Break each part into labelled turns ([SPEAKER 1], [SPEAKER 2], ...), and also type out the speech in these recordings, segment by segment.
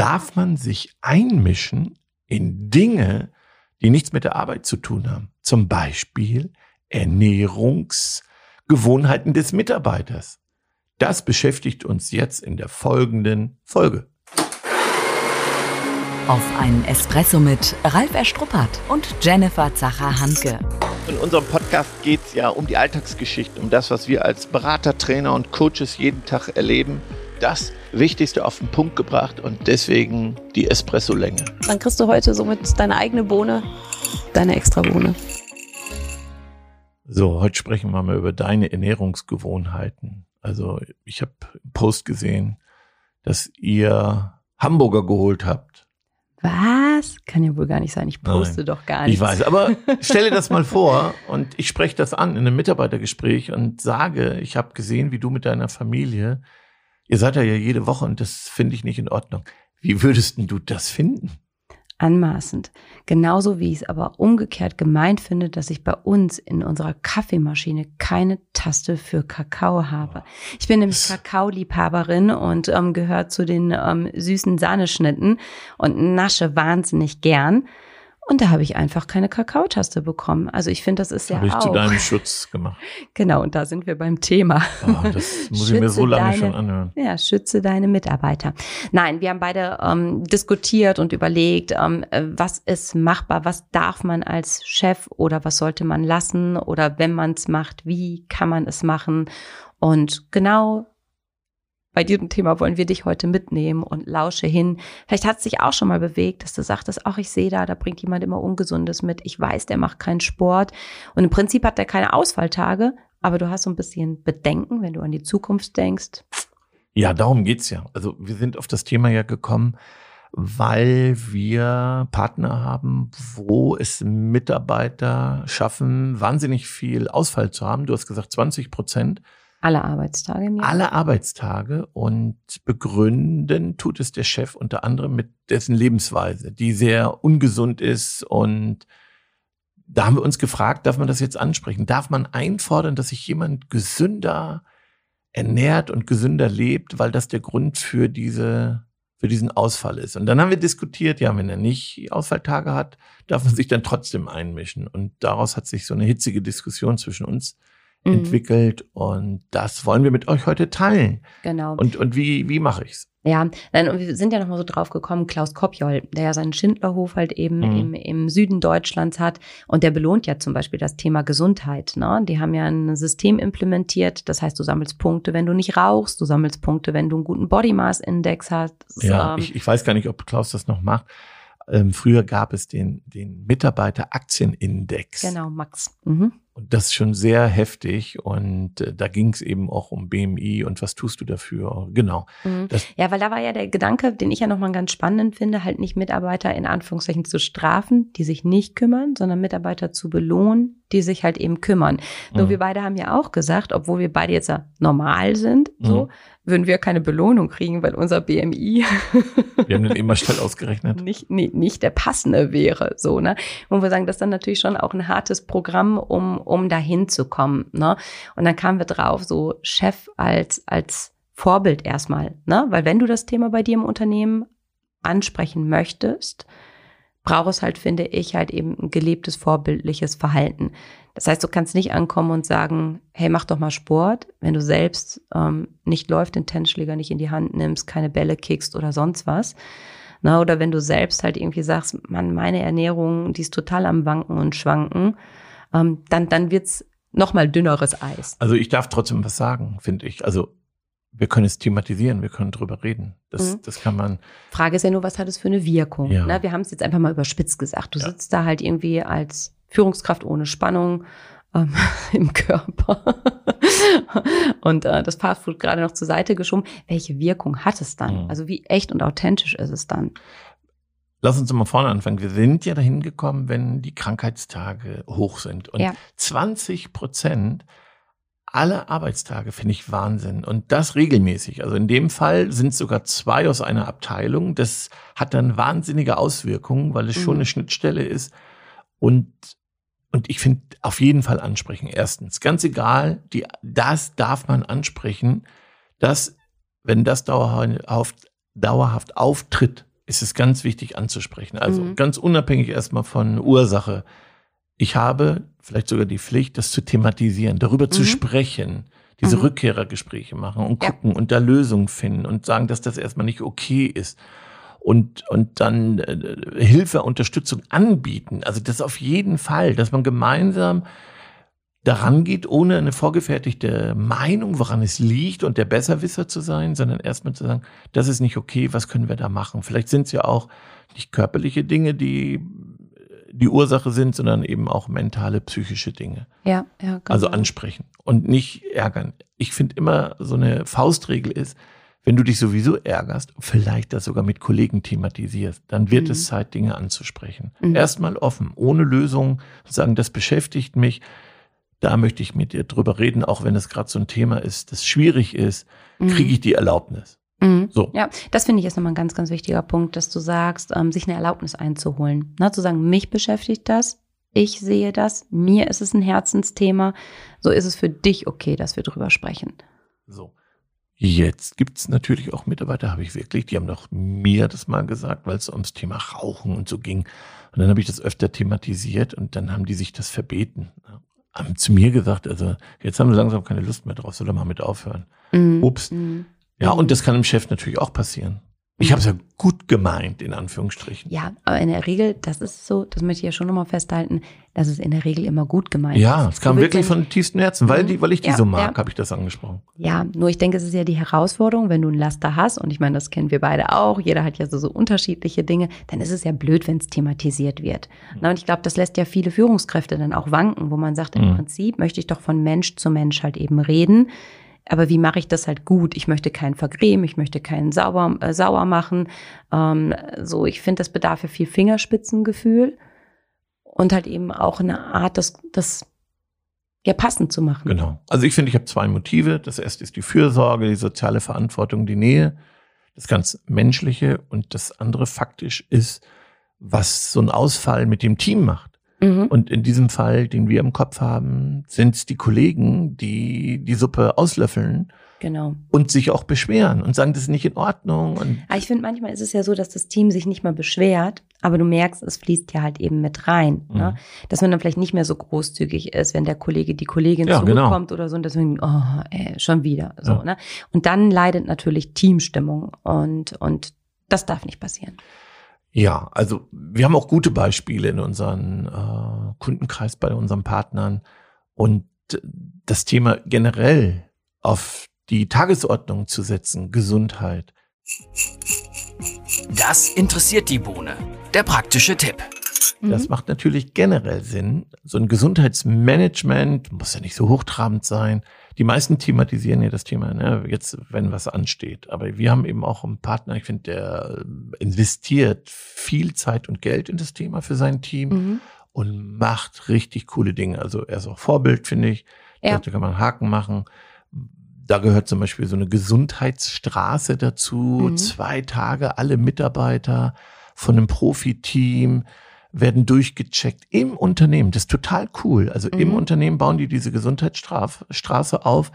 [SPEAKER 1] darf man sich einmischen in Dinge, die nichts mit der Arbeit zu tun haben. Zum Beispiel Ernährungsgewohnheiten des Mitarbeiters. Das beschäftigt uns jetzt in der folgenden Folge.
[SPEAKER 2] Auf einen Espresso mit Ralf Erstruppert und Jennifer Zacher-Hanke.
[SPEAKER 1] In unserem Podcast geht es ja um die Alltagsgeschichte, um das, was wir als Berater, Trainer und Coaches jeden Tag erleben. Das Wichtigste auf den Punkt gebracht und deswegen die Espresso-Länge.
[SPEAKER 3] Dann kriegst du heute somit deine eigene Bohne, deine extra Bohne.
[SPEAKER 1] So, heute sprechen wir mal über deine Ernährungsgewohnheiten. Also ich habe einen Post gesehen, dass ihr Hamburger geholt habt.
[SPEAKER 3] Was? Kann ja wohl gar nicht sein. Ich poste Nein, doch gar
[SPEAKER 1] nichts. Ich weiß, aber stelle das mal vor und ich spreche das an in einem Mitarbeitergespräch und sage, ich habe gesehen, wie du mit deiner Familie, ihr seid ja jede Woche und das finde ich nicht in Ordnung. Wie würdest du das finden?
[SPEAKER 3] anmaßend. Genauso wie ich es aber umgekehrt gemeint finde, dass ich bei uns in unserer Kaffeemaschine keine Taste für Kakao habe. Ich bin nämlich Kakaoliebhaberin und ähm, gehört zu den ähm, süßen Sahneschnitten und nasche wahnsinnig gern. Und da habe ich einfach keine Kakaotaste bekommen. Also ich finde, das ist ja
[SPEAKER 1] habe
[SPEAKER 3] ich auch.
[SPEAKER 1] zu deinem Schutz gemacht.
[SPEAKER 3] Genau, und da sind wir beim Thema.
[SPEAKER 1] Oh, das muss ich mir so lange
[SPEAKER 3] deine,
[SPEAKER 1] schon anhören.
[SPEAKER 3] Ja, schütze deine Mitarbeiter. Nein, wir haben beide ähm, diskutiert und überlegt, ähm, was ist machbar, was darf man als Chef oder was sollte man lassen oder wenn man es macht, wie kann man es machen. Und genau bei diesem Thema wollen wir dich heute mitnehmen und lausche hin. Vielleicht hat es dich auch schon mal bewegt, dass du sagtest, ach, ich sehe da, da bringt jemand immer Ungesundes mit. Ich weiß, der macht keinen Sport. Und im Prinzip hat er keine Ausfalltage, aber du hast so ein bisschen Bedenken, wenn du an die Zukunft denkst.
[SPEAKER 1] Ja, darum geht's ja. Also wir sind auf das Thema ja gekommen, weil wir Partner haben, wo es Mitarbeiter schaffen, wahnsinnig viel Ausfall zu haben. Du hast gesagt 20 Prozent.
[SPEAKER 3] Alle Arbeitstage im Jahr?
[SPEAKER 1] Alle Arbeitstage und begründen tut es der Chef unter anderem mit dessen Lebensweise, die sehr ungesund ist und da haben wir uns gefragt, darf man das jetzt ansprechen? Darf man einfordern, dass sich jemand gesünder ernährt und gesünder lebt, weil das der Grund für diese für diesen Ausfall ist. Und dann haben wir diskutiert, ja, wenn er nicht Ausfalltage hat, darf man sich dann trotzdem einmischen. Und daraus hat sich so eine hitzige Diskussion zwischen uns mhm. entwickelt und das wollen wir mit euch heute teilen.
[SPEAKER 3] Genau.
[SPEAKER 1] Und, und wie, wie mache ich's?
[SPEAKER 3] Ja, nein, und wir sind ja nochmal so drauf gekommen, Klaus Kopjol, der ja seinen Schindlerhof halt eben mhm. im, im Süden Deutschlands hat und der belohnt ja zum Beispiel das Thema Gesundheit. Ne? Die haben ja ein System implementiert, das heißt, du sammelst Punkte, wenn du nicht rauchst, du sammelst Punkte, wenn du einen guten Body Mass Index hast.
[SPEAKER 1] Ja, ähm, ich, ich weiß gar nicht, ob Klaus das noch macht. Ähm, früher gab es den, den Mitarbeiter-Aktienindex.
[SPEAKER 3] Genau, Max. Mhm.
[SPEAKER 1] Und das ist schon sehr heftig und äh, da ging es eben auch um BMI und was tust du dafür? Genau.
[SPEAKER 3] Mhm. Ja, weil da war ja der Gedanke, den ich ja nochmal ganz spannend finde, halt nicht Mitarbeiter in Anführungszeichen zu strafen, die sich nicht kümmern, sondern Mitarbeiter zu belohnen, die sich halt eben kümmern. Nur mhm. wir beide haben ja auch gesagt, obwohl wir beide jetzt ja normal sind, so, mhm würden wir keine Belohnung kriegen, weil unser BMI
[SPEAKER 1] wir haben den immer schnell ausgerechnet
[SPEAKER 3] nicht, nicht, nicht der passende wäre, so ne. Und wir sagen, das ist dann natürlich schon auch ein hartes Programm, um um dahin zu kommen, ne. Und dann kamen wir drauf, so Chef als als Vorbild erstmal, ne, weil wenn du das Thema bei dir im Unternehmen ansprechen möchtest, braucht es halt, finde ich, halt eben ein gelebtes, vorbildliches Verhalten. Das heißt, du kannst nicht ankommen und sagen, hey, mach doch mal Sport, wenn du selbst ähm, nicht läuft, den Tennisschläger nicht in die Hand nimmst, keine Bälle kickst oder sonst was. Na, oder wenn du selbst halt irgendwie sagst, man, meine Ernährung, die ist total am Wanken und Schwanken, ähm, dann, dann wird's noch mal dünneres Eis.
[SPEAKER 1] Also ich darf trotzdem was sagen, finde ich. Also wir können es thematisieren, wir können drüber reden. Das, mhm. das kann man.
[SPEAKER 3] Frage ist ja nur, was hat es für eine Wirkung? Ja. Na, wir haben es jetzt einfach mal überspitzt gesagt. Du ja. sitzt da halt irgendwie als Führungskraft ohne Spannung ähm, im Körper und äh, das Fastfood gerade noch zur Seite geschoben. Welche Wirkung hat es dann? Mhm. Also wie echt und authentisch ist es dann?
[SPEAKER 1] Lass uns mal vorne anfangen. Wir sind ja dahin gekommen, wenn die Krankheitstage hoch sind. Und ja. 20 Prozent alle Arbeitstage finde ich Wahnsinn. Und das regelmäßig. Also in dem Fall sind es sogar zwei aus einer Abteilung. Das hat dann wahnsinnige Auswirkungen, weil es mhm. schon eine Schnittstelle ist. Und, und ich finde auf jeden Fall ansprechen. Erstens, ganz egal, die, das darf man ansprechen, dass, wenn das dauerhaft, dauerhaft auftritt, ist es ganz wichtig anzusprechen. Also
[SPEAKER 3] Mhm.
[SPEAKER 1] ganz unabhängig erstmal von Ursache. Ich habe vielleicht sogar die Pflicht, das zu thematisieren, darüber zu
[SPEAKER 3] Mhm.
[SPEAKER 1] sprechen, diese
[SPEAKER 3] Mhm.
[SPEAKER 1] Rückkehrergespräche machen und
[SPEAKER 3] Ja.
[SPEAKER 1] gucken und da Lösungen finden und sagen, dass das erstmal nicht okay ist. Und, und dann äh, Hilfe, Unterstützung anbieten. Also das auf jeden Fall, dass man gemeinsam daran geht, ohne eine vorgefertigte Meinung, woran es liegt und der Besserwisser zu sein, sondern erstmal zu sagen, das ist nicht okay, was können wir da machen? Vielleicht sind es ja auch nicht körperliche Dinge, die die Ursache sind, sondern eben auch mentale, psychische Dinge.
[SPEAKER 3] Ja, ja, genau.
[SPEAKER 1] Also ansprechen und nicht ärgern. Ich finde immer so eine Faustregel ist, wenn du dich sowieso ärgerst, vielleicht das sogar mit Kollegen thematisierst, dann wird
[SPEAKER 3] Mhm.
[SPEAKER 1] es Zeit, Dinge anzusprechen.
[SPEAKER 3] Mhm.
[SPEAKER 1] Erstmal offen, ohne Lösung, sagen, das beschäftigt mich. Da möchte ich mit dir drüber reden, auch wenn es gerade so ein Thema ist, das schwierig ist,
[SPEAKER 3] Mhm.
[SPEAKER 1] kriege ich die Erlaubnis.
[SPEAKER 3] Mhm.
[SPEAKER 1] So.
[SPEAKER 3] Ja, das finde ich ist nochmal ein ganz, ganz wichtiger Punkt, dass du sagst, ähm, sich eine Erlaubnis einzuholen. Na, zu sagen, mich beschäftigt das, ich sehe das, mir ist es ein Herzensthema. So ist es für dich okay, dass wir drüber sprechen.
[SPEAKER 1] So. Jetzt gibt's natürlich auch Mitarbeiter, habe ich wirklich, die haben doch mir das mal gesagt, weil es ums Thema Rauchen und so ging. Und dann habe ich das öfter thematisiert und dann haben die sich das verbeten. Haben zu mir gesagt, also jetzt haben wir langsam keine Lust mehr drauf, soll er mal mit aufhören.
[SPEAKER 3] Mhm.
[SPEAKER 1] Ups.
[SPEAKER 3] Mhm.
[SPEAKER 1] Ja,
[SPEAKER 3] Mhm.
[SPEAKER 1] und das kann dem Chef natürlich auch passieren. Ich habe es ja gut gemeint, in Anführungsstrichen.
[SPEAKER 3] Ja, aber in der Regel, das ist so, das möchte ich ja schon nochmal festhalten, dass es in der Regel immer gut gemeint
[SPEAKER 1] Ja,
[SPEAKER 3] ist.
[SPEAKER 1] es kam
[SPEAKER 3] willst
[SPEAKER 1] wirklich von tiefstem Herzen, weil, die, weil ich die
[SPEAKER 3] Ja,
[SPEAKER 1] so mag,
[SPEAKER 3] ja.
[SPEAKER 1] habe ich das angesprochen.
[SPEAKER 3] Ja, nur ich denke, es ist ja die Herausforderung, wenn du ein Laster hast, und ich meine, das kennen wir beide auch, jeder hat ja so, so unterschiedliche Dinge, dann ist es ja blöd, wenn es thematisiert wird. Na, und ich glaube, das lässt ja viele Führungskräfte dann auch wanken, wo man sagt, im
[SPEAKER 1] Mhm.
[SPEAKER 3] Prinzip möchte ich doch von Mensch zu Mensch halt eben reden. Aber wie mache ich das halt gut? Ich möchte keinen vergrämen, ich möchte keinen sauer, äh, sauer machen. Ähm, so, ich finde, das bedarf ja viel Fingerspitzengefühl und halt eben auch eine Art, das, das ja passend zu machen.
[SPEAKER 1] Genau. Also ich finde, ich habe zwei Motive. Das erste ist die Fürsorge, die soziale Verantwortung, die Nähe, das ganz Menschliche. Und das andere faktisch ist, was so ein Ausfall mit dem Team macht.
[SPEAKER 3] Mhm.
[SPEAKER 1] Und in diesem Fall, den wir im Kopf haben, sind es die Kollegen, die die Suppe auslöffeln
[SPEAKER 3] Genau.
[SPEAKER 1] und sich auch beschweren und sagen, das ist nicht in Ordnung. Und
[SPEAKER 3] Aber ich finde, manchmal ist es ja so, dass das Team sich nicht mal beschwert, aber du merkst, es fließt ja halt eben mit rein. Ne?
[SPEAKER 1] Mhm.
[SPEAKER 3] Dass man dann vielleicht nicht mehr so großzügig ist, wenn der Kollege, die Kollegin
[SPEAKER 1] Ja, genau.
[SPEAKER 3] zurückkommt oder so und deswegen, oh, ey, schon wieder. So,
[SPEAKER 1] Ja.
[SPEAKER 3] ne? Und dann leidet natürlich Teamstimmung und, und das darf nicht passieren.
[SPEAKER 1] Ja, also wir haben auch gute Beispiele in unseren äh, Kundenkreis bei unseren Partnern und das Thema generell auf die Tagesordnung zu setzen, Gesundheit.
[SPEAKER 4] Das interessiert die Bohne. Der praktische Tipp.
[SPEAKER 1] Das macht natürlich generell Sinn. So ein Gesundheitsmanagement muss ja nicht so hochtrabend sein. Die meisten thematisieren ja das Thema, ne, jetzt, wenn was ansteht. Aber wir haben eben auch einen Partner, ich finde, der äh, investiert viel Zeit und Geld in das Thema für sein Team.
[SPEAKER 3] Mhm.
[SPEAKER 1] und macht richtig coole Dinge. Also er ist auch Vorbild, finde ich.
[SPEAKER 3] Ja.
[SPEAKER 1] Da kann man einen Haken machen. Da gehört zum Beispiel so eine Gesundheitsstraße dazu.
[SPEAKER 3] Mhm.
[SPEAKER 1] Zwei Tage, alle Mitarbeiter von einem Profiteam werden durchgecheckt im Unternehmen. Das ist total cool. Also im
[SPEAKER 3] Mhm.
[SPEAKER 1] Unternehmen bauen die diese Gesundheitsstraße auf,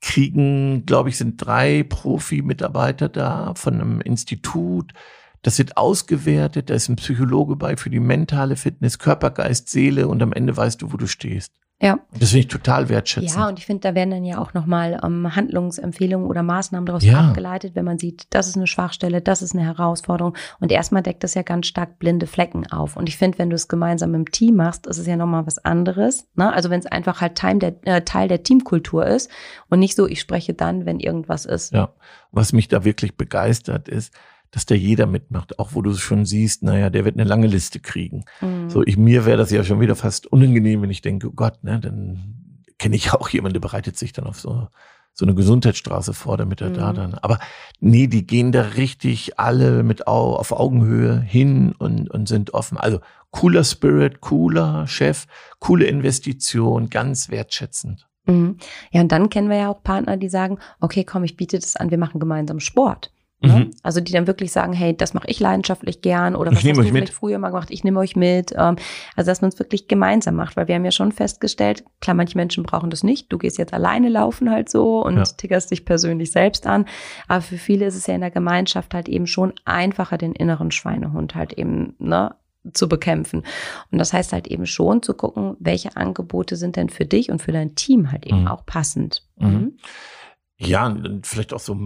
[SPEAKER 1] kriegen, glaube ich, sind drei Profi-Mitarbeiter da von einem Institut. Das wird ausgewertet, da ist ein Psychologe bei für die mentale Fitness, Körper, Geist, Seele und am Ende weißt du, wo du stehst.
[SPEAKER 3] Ja.
[SPEAKER 1] Das finde ich total wertschätzend.
[SPEAKER 3] Ja, und ich finde, da werden dann ja auch nochmal ähm, Handlungsempfehlungen oder Maßnahmen daraus
[SPEAKER 1] Ja.
[SPEAKER 3] abgeleitet, wenn man sieht, das ist eine Schwachstelle, das ist eine Herausforderung. Und erstmal deckt das ja ganz stark blinde Flecken auf. Und ich finde, wenn du es gemeinsam im Team machst, ist es ja nochmal was anderes. Ne? Also wenn es einfach halt Teil der, äh, Teil der Teamkultur ist und nicht so, ich spreche dann, wenn irgendwas ist.
[SPEAKER 1] Ja, was mich da wirklich begeistert ist, dass da jeder mitmacht, auch wo du schon siehst, naja, der wird eine lange Liste kriegen.
[SPEAKER 3] Mhm.
[SPEAKER 1] So, ich, mir wäre das ja schon wieder fast unangenehm, wenn ich denke, oh Gott, ne, dann kenne ich auch jemanden, der bereitet sich dann auf so, so eine Gesundheitsstraße vor, damit er da
[SPEAKER 3] Mhm.
[SPEAKER 1] dann. Aber nee, die gehen da richtig alle mit au, auf Augenhöhe hin und, und sind offen. Also cooler Spirit, cooler Chef, coole Investition, ganz wertschätzend.
[SPEAKER 3] Mhm. Ja, und dann kennen wir ja auch Partner, die sagen, okay, komm, ich biete das an, wir machen gemeinsam Sport. Ne?
[SPEAKER 1] Mhm.
[SPEAKER 3] Also die dann wirklich sagen, hey, das mache ich leidenschaftlich gern oder
[SPEAKER 1] Ich
[SPEAKER 3] was
[SPEAKER 1] nehme
[SPEAKER 3] hast du
[SPEAKER 1] mit.
[SPEAKER 3] früher mal gemacht, ich nehme euch mit. Ähm, also dass man es wirklich gemeinsam macht, weil wir haben ja schon festgestellt, klar, manche Menschen brauchen das nicht. Du gehst jetzt alleine laufen halt so und
[SPEAKER 1] Ja.
[SPEAKER 3] tickerst dich persönlich selbst an. Aber für viele ist es ja in der Gemeinschaft halt eben schon einfacher, den inneren Schweinehund halt eben ne, zu bekämpfen. Und das heißt halt eben schon zu gucken, welche Angebote sind denn für dich und für dein Team halt eben
[SPEAKER 1] Mhm.
[SPEAKER 3] auch passend.
[SPEAKER 1] Mhm. Ja, und dann vielleicht auch so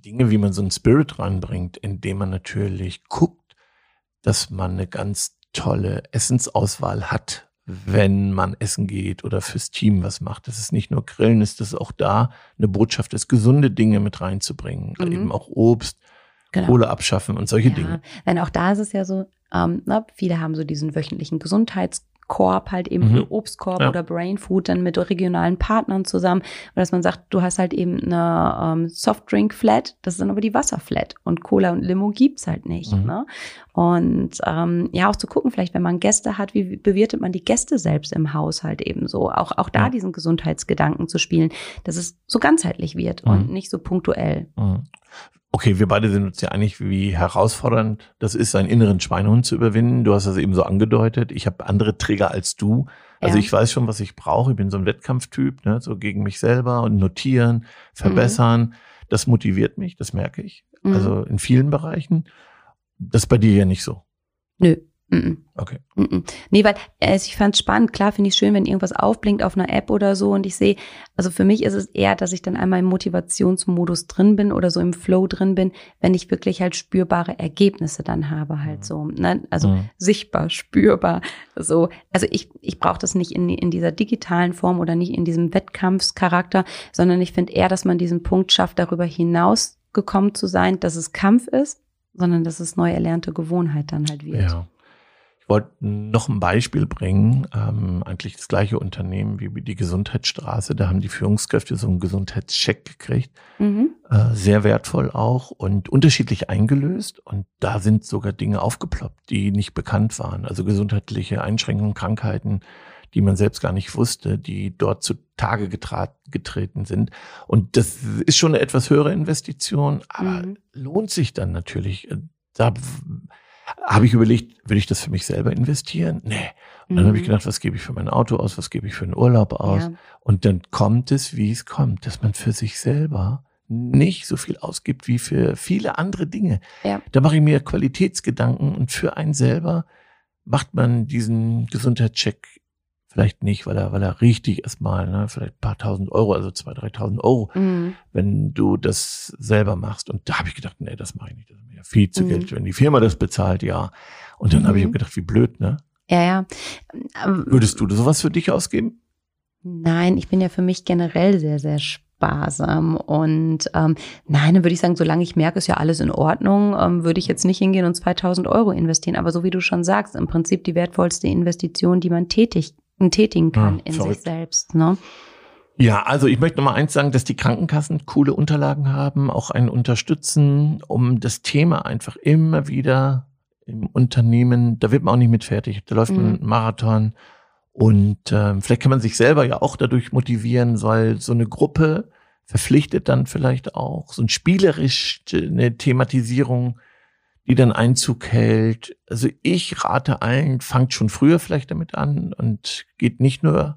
[SPEAKER 1] Dinge, wie man so einen Spirit reinbringt, indem man natürlich guckt, dass man eine ganz tolle Essensauswahl hat, wenn man essen geht oder fürs Team was macht. Das ist nicht nur Grillen, ist das auch da eine Botschaft ist, gesunde Dinge mit reinzubringen.
[SPEAKER 3] Mhm.
[SPEAKER 1] Eben auch Obst,
[SPEAKER 3] Genau.
[SPEAKER 1] Kohle abschaffen und solche
[SPEAKER 3] Ja,
[SPEAKER 1] Dinge.
[SPEAKER 3] Denn auch da ist es ja so, ähm, na, viele haben so diesen wöchentlichen Gesundheitskorb halt eben
[SPEAKER 1] Mhm.
[SPEAKER 3] für Obstkorb
[SPEAKER 1] Ja.
[SPEAKER 3] oder Brain Food dann mit regionalen Partnern zusammen. Und dass man sagt, du hast halt eben eine ähm, Softdrink Flat, das ist dann aber die Wasserflat und Cola und Limo gibt's halt nicht.
[SPEAKER 1] Mhm.
[SPEAKER 3] Ne? Und ähm, ja, auch zu gucken, vielleicht, wenn man Gäste hat, wie bewirtet man die Gäste selbst im Haushalt eben so. Auch, auch da
[SPEAKER 1] Ja.
[SPEAKER 3] diesen Gesundheitsgedanken zu spielen, dass es so ganzheitlich wird
[SPEAKER 1] Mhm.
[SPEAKER 3] und nicht so punktuell.
[SPEAKER 1] Mhm. Okay, wir beide sind uns ja einig, wie herausfordernd das ist, seinen inneren Schweinehund zu überwinden. Du hast das eben so angedeutet. Ich habe andere Trigger als du. Also
[SPEAKER 3] Ja.
[SPEAKER 1] ich weiß schon, was ich brauche. Ich bin so ein Wettkampftyp, ne? so gegen mich selber und notieren, verbessern. Das motiviert mich, das merke ich.
[SPEAKER 3] Mhm.
[SPEAKER 1] Also in vielen Bereichen. Das ist bei dir ja nicht so.
[SPEAKER 3] Nö. Mhm.
[SPEAKER 1] Okay.
[SPEAKER 3] Mhm. Nee, weil also ich fand es spannend. Klar finde ich schön, wenn irgendwas aufblinkt auf einer App oder so und ich sehe, also für mich ist es eher, dass ich dann einmal im Motivationsmodus drin bin oder so im Flow drin bin, wenn ich wirklich halt spürbare Ergebnisse dann habe halt
[SPEAKER 1] Mhm.
[SPEAKER 3] so. Ne? Also
[SPEAKER 1] Mhm.
[SPEAKER 3] sichtbar, spürbar. So. Also ich, ich brauche das nicht in, in dieser digitalen Form oder nicht in diesem Wettkampfscharakter, sondern ich finde eher, dass man diesen Punkt schafft, darüber hinaus gekommen zu sein, dass es Kampf ist, sondern dass es neu erlernte Gewohnheit dann halt wird.
[SPEAKER 1] Ja. Wollte noch ein Beispiel bringen. Ähm, eigentlich das gleiche Unternehmen wie die Gesundheitsstraße. Da haben die Führungskräfte so einen Gesundheitscheck gekriegt.
[SPEAKER 3] Mhm.
[SPEAKER 1] Äh, sehr wertvoll auch und unterschiedlich eingelöst. Und da sind sogar Dinge aufgeploppt, die nicht bekannt waren. Also gesundheitliche Einschränkungen, Krankheiten, die man selbst gar nicht wusste, die dort zutage getreten sind. Und das ist schon eine etwas höhere Investition, aber
[SPEAKER 3] Mhm.
[SPEAKER 1] lohnt sich dann natürlich. Da habe ich überlegt, will ich das für mich selber investieren? Nee. Und dann habe ich
[SPEAKER 3] Mhm.
[SPEAKER 1] gedacht, was gebe ich für mein Auto aus, was gebe ich für einen Urlaub aus?
[SPEAKER 3] Ja.
[SPEAKER 1] Und dann kommt es, wie es kommt, dass man für sich selber nicht so viel ausgibt wie für viele andere Dinge.
[SPEAKER 3] Ja.
[SPEAKER 1] Da mache ich mir Qualitätsgedanken und für einen selber macht man diesen Gesundheitscheck vielleicht nicht, weil er, weil er richtig erstmal, ne, vielleicht ein paar tausend Euro, also zwei, dreitausend Euro,
[SPEAKER 3] Mhm.
[SPEAKER 1] wenn du das selber machst. Und da habe ich gedacht, nee, das mache ich nicht. Das ist mir ja viel zu
[SPEAKER 3] Mhm.
[SPEAKER 1] Geld. Wenn die Firma das bezahlt, ja. Und dann habe ich
[SPEAKER 3] Mhm.
[SPEAKER 1] gedacht, wie blöd, ne?
[SPEAKER 3] Ja, ja. Ähm,
[SPEAKER 1] Würdest du sowas für dich ausgeben?
[SPEAKER 3] Nein, ich bin ja für mich generell sehr, sehr sparsam. Und ähm, nein, dann würde ich sagen, solange ich merke, ist ja alles in Ordnung, ähm, würde ich jetzt nicht hingehen und 2000 Euro investieren. Aber so wie du schon sagst, im Prinzip die wertvollste Investition, die man tätig, tätigen kann
[SPEAKER 1] Ah,
[SPEAKER 3] in
[SPEAKER 1] verrückt.
[SPEAKER 3] sich selbst. Ne?
[SPEAKER 1] Ja, also ich möchte noch mal eins sagen, dass die Krankenkassen coole Unterlagen haben, auch einen unterstützen, um das Thema einfach immer wieder im Unternehmen, da wird man auch nicht mit fertig, da läuft man
[SPEAKER 3] Mhm.
[SPEAKER 1] einen Marathon und ähm, vielleicht kann man sich selber ja auch dadurch motivieren, weil so eine Gruppe verpflichtet dann vielleicht auch so ein spielerisch äh, eine Thematisierung, die dann Einzug hält. Also ich rate allen, fangt schon früher vielleicht damit an und geht nicht nur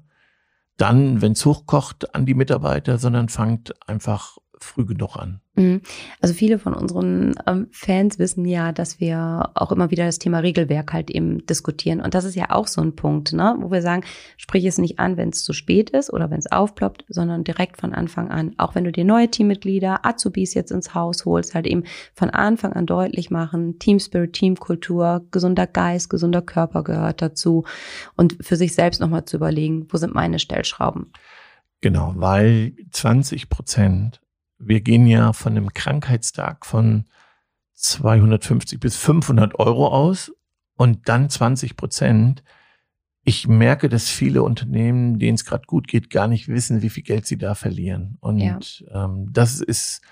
[SPEAKER 1] dann, wenn es hochkocht, an die Mitarbeiter, sondern fangt einfach früh genug an.
[SPEAKER 3] Mhm. Also viele von unseren ähm, Fans wissen ja, dass wir auch immer wieder das Thema Regelwerk halt eben diskutieren. Und das ist ja auch so ein Punkt, ne? wo wir sagen, sprich es nicht an, wenn es zu spät ist oder wenn es aufploppt, sondern direkt von Anfang an. Auch wenn du dir neue Teammitglieder, Azubis jetzt ins Haus holst, halt eben von Anfang an deutlich machen, Team Spirit, Teamkultur, gesunder Geist, gesunder Körper gehört dazu. Und für sich selbst nochmal zu überlegen, wo sind meine Stellschrauben?
[SPEAKER 1] Genau, weil 20 Prozent, wir gehen ja von einem Krankheitstag von 250 bis 500 Euro aus und dann 20 Prozent. Ich merke, dass viele Unternehmen, denen es gerade gut geht, gar nicht wissen, wie viel Geld sie da verlieren. Und
[SPEAKER 3] Ja.
[SPEAKER 1] ähm, das ist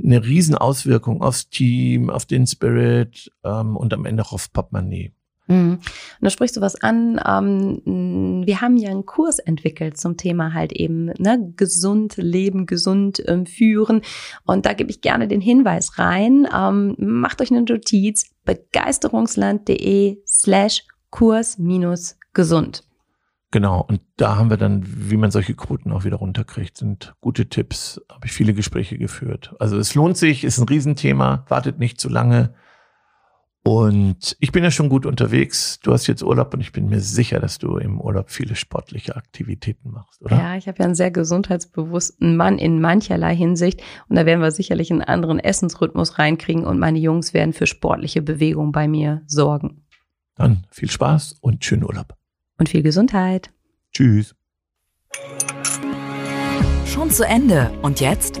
[SPEAKER 1] eine Riesenauswirkung aufs Team, auf den Spirit ähm, und am Ende auch aufs Portemonnaie.
[SPEAKER 3] Mhm. Und da sprichst du was an. Ähm, wir haben ja einen Kurs entwickelt zum Thema halt eben ne, gesund leben, gesund ähm, führen. Und da gebe ich gerne den Hinweis rein. Ähm, macht euch eine Notiz begeisterungsland.de slash Kurs minus gesund.
[SPEAKER 1] Genau, und da haben wir dann, wie man solche Quoten auch wieder runterkriegt, sind gute Tipps, habe ich viele Gespräche geführt. Also es lohnt sich, ist ein Riesenthema, wartet nicht zu lange. Und ich bin ja schon gut unterwegs. Du hast jetzt Urlaub und ich bin mir sicher, dass du im Urlaub viele sportliche Aktivitäten machst, oder?
[SPEAKER 3] Ja, ich habe ja einen sehr gesundheitsbewussten Mann in mancherlei Hinsicht. Und da werden wir sicherlich einen anderen Essensrhythmus reinkriegen und meine Jungs werden für sportliche Bewegung bei mir sorgen.
[SPEAKER 1] Dann viel Spaß und schönen Urlaub.
[SPEAKER 3] Und viel Gesundheit.
[SPEAKER 1] Tschüss.
[SPEAKER 2] Schon zu Ende. Und jetzt?